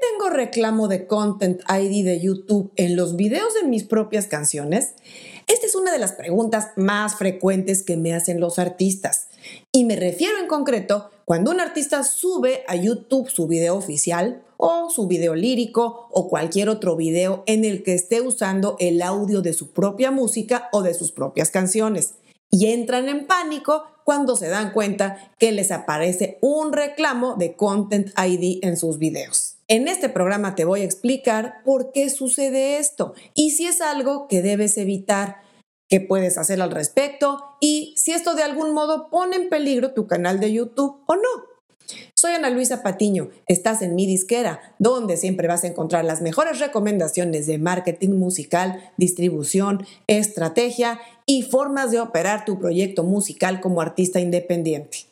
tengo reclamo de Content ID de YouTube en los videos de mis propias canciones? Esta es una de las preguntas más frecuentes que me hacen los artistas. Y me refiero en concreto cuando un artista sube a YouTube su video oficial o su video lírico o cualquier otro video en el que esté usando el audio de su propia música o de sus propias canciones. Y entran en pánico cuando se dan cuenta que les aparece un reclamo de Content ID en sus videos. En este programa te voy a explicar por qué sucede esto y si es algo que debes evitar, qué puedes hacer al respecto y si esto de algún modo pone en peligro tu canal de YouTube o no. Soy Ana Luisa Patiño, estás en mi disquera, donde siempre vas a encontrar las mejores recomendaciones de marketing musical, distribución, estrategia y formas de operar tu proyecto musical como artista independiente.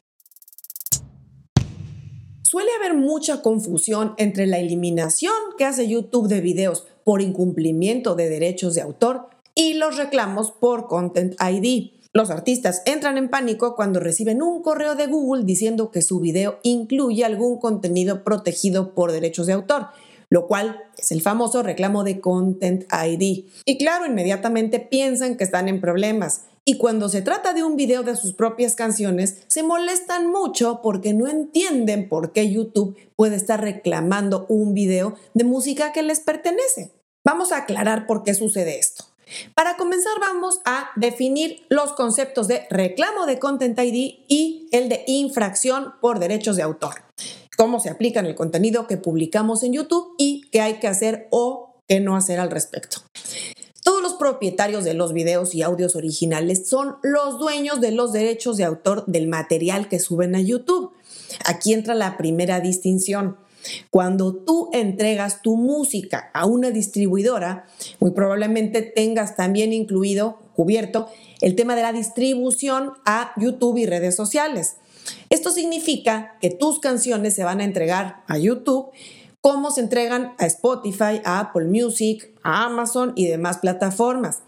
Suele haber mucha confusión entre la eliminación que hace YouTube de videos por incumplimiento de derechos de autor y los reclamos por Content ID. Los artistas entran en pánico cuando reciben un correo de Google diciendo que su video incluye algún contenido protegido por derechos de autor, lo cual es el famoso reclamo de Content ID. Y claro, inmediatamente piensan que están en problemas y cuando se trata de un video de sus propias canciones, se molestan mucho porque no entienden por qué YouTube puede estar reclamando un video de música que les pertenece. Vamos a aclarar por qué sucede esto. Para comenzar vamos a definir los conceptos de reclamo de Content ID y el de infracción por derechos de autor. Cómo se aplica en el contenido que publicamos en YouTube y qué hay que hacer o qué no hacer al respecto propietarios de los videos y audios originales son los dueños de los derechos de autor del material que suben a YouTube. Aquí entra la primera distinción. Cuando tú entregas tu música a una distribuidora, muy probablemente tengas también incluido, cubierto, el tema de la distribución a YouTube y redes sociales. Esto significa que tus canciones se van a entregar a YouTube cómo se entregan a Spotify, a Apple Music, a Amazon y demás plataformas.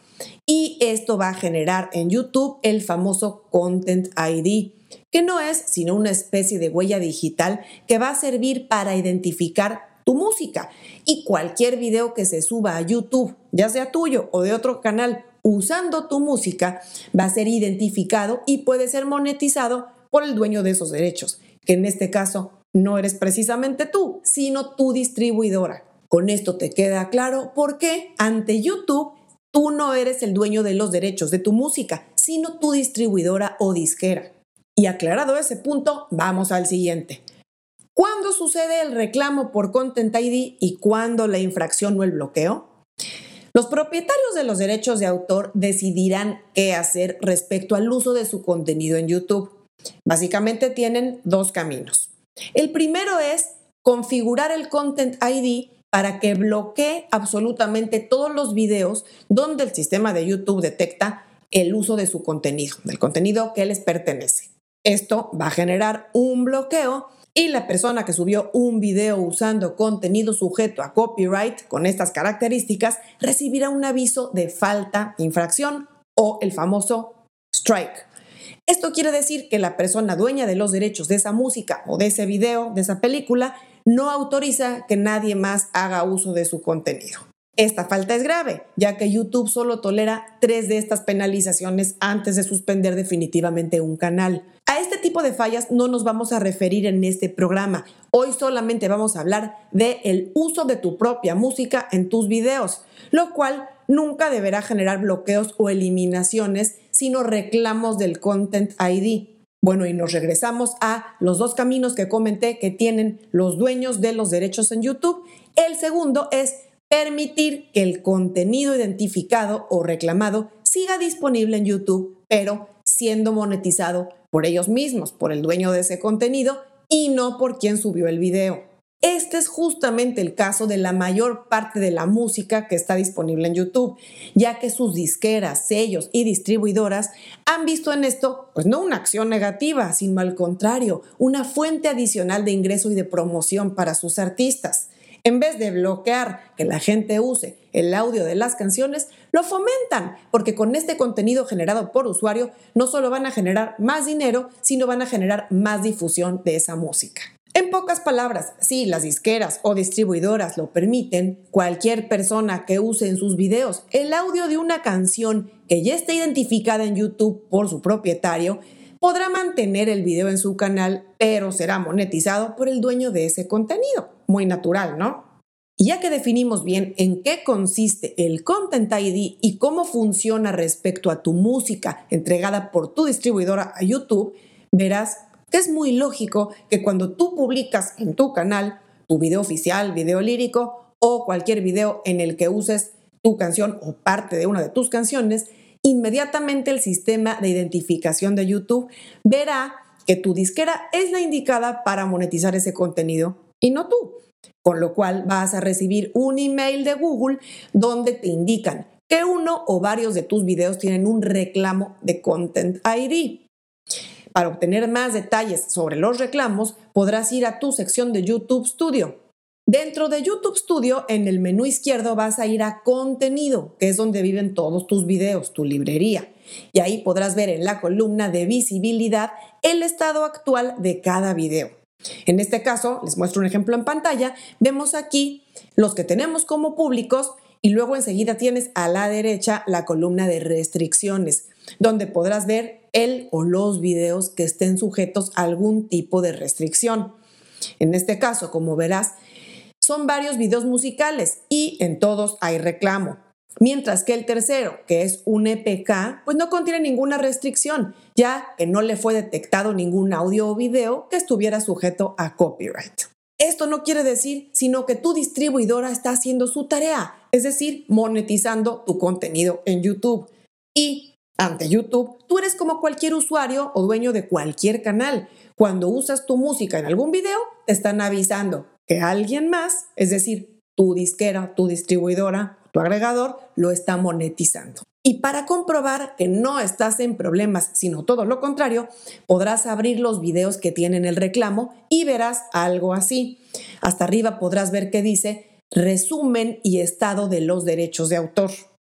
Y esto va a generar en YouTube el famoso Content ID, que no es sino una especie de huella digital que va a servir para identificar tu música y cualquier video que se suba a YouTube, ya sea tuyo o de otro canal, usando tu música, va a ser identificado y puede ser monetizado por el dueño de esos derechos, que en este caso no eres precisamente tú, sino tu distribuidora. Con esto te queda claro por qué ante YouTube tú no eres el dueño de los derechos de tu música, sino tu distribuidora o disquera. Y aclarado ese punto, vamos al siguiente. ¿Cuándo sucede el reclamo por Content ID y cuándo la infracción o el bloqueo? Los propietarios de los derechos de autor decidirán qué hacer respecto al uso de su contenido en YouTube. Básicamente tienen dos caminos. El primero es configurar el Content ID para que bloquee absolutamente todos los videos donde el sistema de YouTube detecta el uso de su contenido, del contenido que les pertenece. Esto va a generar un bloqueo y la persona que subió un video usando contenido sujeto a copyright con estas características recibirá un aviso de falta, infracción o el famoso strike. Esto quiere decir que la persona dueña de los derechos de esa música o de ese video, de esa película, no autoriza que nadie más haga uso de su contenido. Esta falta es grave, ya que YouTube solo tolera tres de estas penalizaciones antes de suspender definitivamente un canal. A este tipo de fallas no nos vamos a referir en este programa. Hoy solamente vamos a hablar de el uso de tu propia música en tus videos, lo cual nunca deberá generar bloqueos o eliminaciones, sino reclamos del Content ID. Bueno, y nos regresamos a los dos caminos que comenté que tienen los dueños de los derechos en YouTube. El segundo es permitir que el contenido identificado o reclamado siga disponible en YouTube, pero siendo monetizado por ellos mismos, por el dueño de ese contenido y no por quien subió el video. Este es justamente el caso de la mayor parte de la música que está disponible en YouTube, ya que sus disqueras, sellos y distribuidoras han visto en esto, pues no una acción negativa, sino al contrario, una fuente adicional de ingreso y de promoción para sus artistas. En vez de bloquear que la gente use el audio de las canciones, lo fomentan, porque con este contenido generado por usuario no solo van a generar más dinero, sino van a generar más difusión de esa música. En pocas palabras, si las disqueras o distribuidoras lo permiten, cualquier persona que use en sus videos el audio de una canción que ya esté identificada en YouTube por su propietario, podrá mantener el video en su canal, pero será monetizado por el dueño de ese contenido. Muy natural, ¿no? Y ya que definimos bien en qué consiste el Content ID y cómo funciona respecto a tu música entregada por tu distribuidora a YouTube, verás que es muy lógico que cuando tú publicas en tu canal tu video oficial, video lírico o cualquier video en el que uses tu canción o parte de una de tus canciones, inmediatamente el sistema de identificación de YouTube verá que tu disquera es la indicada para monetizar ese contenido y no tú. Con lo cual vas a recibir un email de Google donde te indican que uno o varios de tus videos tienen un reclamo de Content ID. Para obtener más detalles sobre los reclamos, podrás ir a tu sección de YouTube Studio. Dentro de YouTube Studio, en el menú izquierdo vas a ir a Contenido, que es donde viven todos tus videos, tu librería. Y ahí podrás ver en la columna de visibilidad el estado actual de cada video. En este caso, les muestro un ejemplo en pantalla, vemos aquí los que tenemos como públicos y luego enseguida tienes a la derecha la columna de restricciones, donde podrás ver el o los videos que estén sujetos a algún tipo de restricción. En este caso, como verás, son varios videos musicales y en todos hay reclamo. Mientras que el tercero, que es un EPK, pues no contiene ninguna restricción, ya que no le fue detectado ningún audio o video que estuviera sujeto a copyright. Esto no quiere decir sino que tu distribuidora está haciendo su tarea, es decir, monetizando tu contenido en YouTube. Y ante YouTube, tú eres como cualquier usuario o dueño de cualquier canal. Cuando usas tu música en algún video, te están avisando que alguien más, es decir, tu disquera, tu distribuidora, tu agregador, lo está monetizando. Y para comprobar que no estás en problemas, sino todo lo contrario, podrás abrir los videos que tienen el reclamo y verás algo así. Hasta arriba podrás ver que dice resumen y estado de los derechos de autor.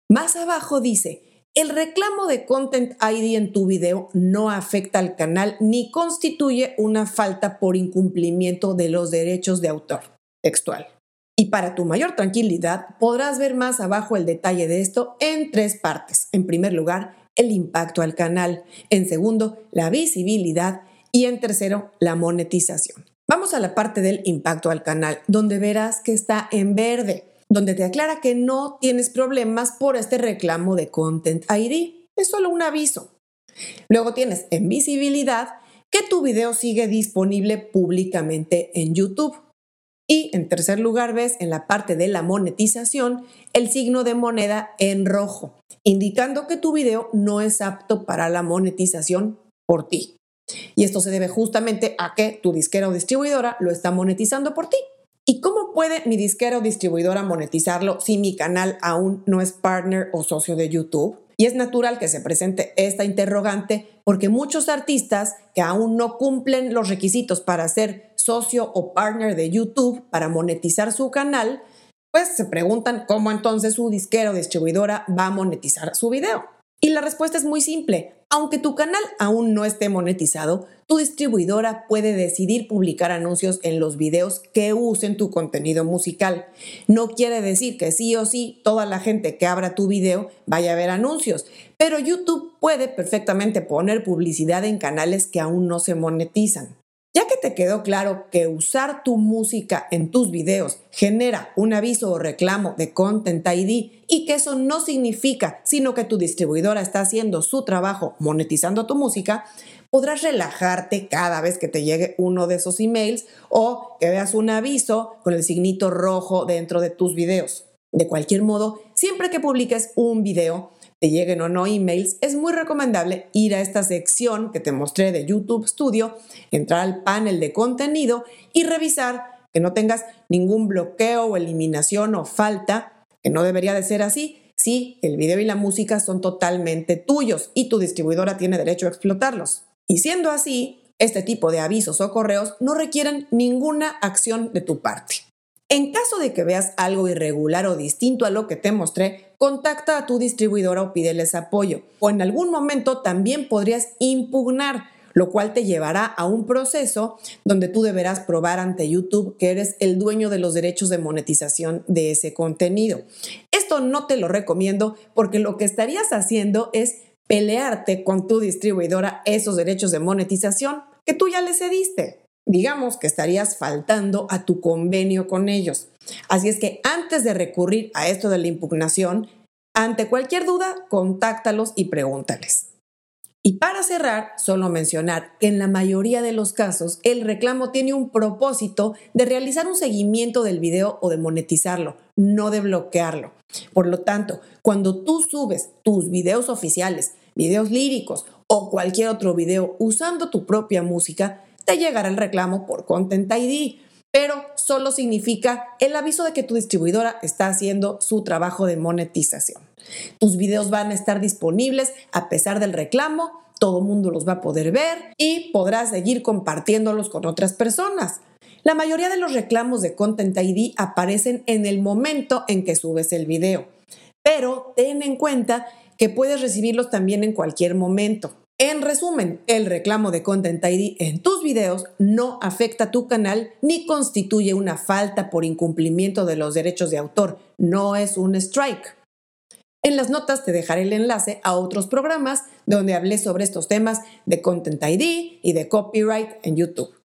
Más abajo dice, el reclamo de Content ID en tu video no afecta al canal ni constituye una falta por incumplimiento de los derechos de autor. Textual. Y para tu mayor tranquilidad, podrás ver más abajo el detalle de esto en tres partes. En primer lugar, el impacto al canal. En segundo, la visibilidad. Y en tercero, la monetización. Vamos a la parte del impacto al canal, donde verás que está en verde, donde te aclara que no tienes problemas por este reclamo de Content ID. Es solo un aviso. Luego tienes en visibilidad que tu video sigue disponible públicamente en YouTube. Y en tercer lugar ves en la parte de la monetización el signo de moneda en rojo, indicando que tu video no es apto para la monetización por ti. Y esto se debe justamente a que tu disquera o distribuidora lo está monetizando por ti. ¿Y cómo puede mi disquera o distribuidora monetizarlo si mi canal aún no es partner o socio de YouTube? Y es natural que se presente esta interrogante porque muchos artistas que aún no cumplen los requisitos para ser socio o partner de YouTube para monetizar su canal, pues se preguntan cómo entonces su disquera o distribuidora va a monetizar su video. Y la respuesta es muy simple. Aunque tu canal aún no esté monetizado, tu distribuidora puede decidir publicar anuncios en los videos que usen tu contenido musical. No quiere decir que sí o sí toda la gente que abra tu video vaya a ver anuncios, pero YouTube puede perfectamente poner publicidad en canales que aún no se monetizan. Ya que te quedó claro que usar tu música en tus videos genera un aviso o reclamo de Content ID y que eso no significa sino que tu distribuidora está haciendo su trabajo monetizando tu música, podrás relajarte cada vez que te llegue uno de esos emails o que veas un aviso con el signito rojo dentro de tus videos. De cualquier modo, siempre que publiques un video, te lleguen o no emails, es muy recomendable ir a esta sección que te mostré de YouTube Studio, entrar al panel de contenido y revisar que no tengas ningún bloqueo o eliminación o falta, que no debería de ser así, si el video y la música son totalmente tuyos y tu distribuidora tiene derecho a explotarlos. Y siendo así, este tipo de avisos o correos no requieren ninguna acción de tu parte. En caso de que veas algo irregular o distinto a lo que te mostré, contacta a tu distribuidora o pídeles apoyo. O en algún momento también podrías impugnar lo cual te llevará a un proceso donde tú deberás probar ante YouTube que eres el dueño de los derechos de monetización de ese contenido. Esto no te lo recomiendo porque lo que estarías haciendo es pelearte con tu distribuidora esos derechos de monetización que tú ya le cediste. Digamos que estarías faltando a tu convenio con ellos. Así es que antes de recurrir a esto de la impugnación, ante cualquier duda, contáctalos y pregúntales. Y para cerrar, solo mencionar que en la mayoría de los casos el reclamo tiene un propósito de realizar un seguimiento del video o de monetizarlo, no de bloquearlo. Por lo tanto, cuando tú subes tus videos oficiales, videos líricos o cualquier otro video usando tu propia música, te llegará el reclamo por Content ID pero solo significa el aviso de que tu distribuidora está haciendo su trabajo de monetización. Tus videos van a estar disponibles a pesar del reclamo, todo el mundo los va a poder ver y podrás seguir compartiéndolos con otras personas. La mayoría de los reclamos de Content ID aparecen en el momento en que subes el video, pero ten en cuenta que puedes recibirlos también en cualquier momento. En resumen, el reclamo de Content ID en tus videos no afecta a tu canal ni constituye una falta por incumplimiento de los derechos de autor, no es un strike. En las notas te dejaré el enlace a otros programas donde hablé sobre estos temas de Content ID y de copyright en YouTube.